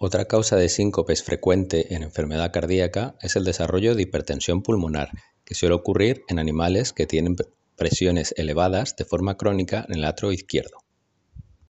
Otra causa de síncopes frecuente en enfermedad cardíaca es el desarrollo de hipertensión pulmonar, que suele ocurrir en animales que tienen presiones elevadas de forma crónica en el atrio izquierdo.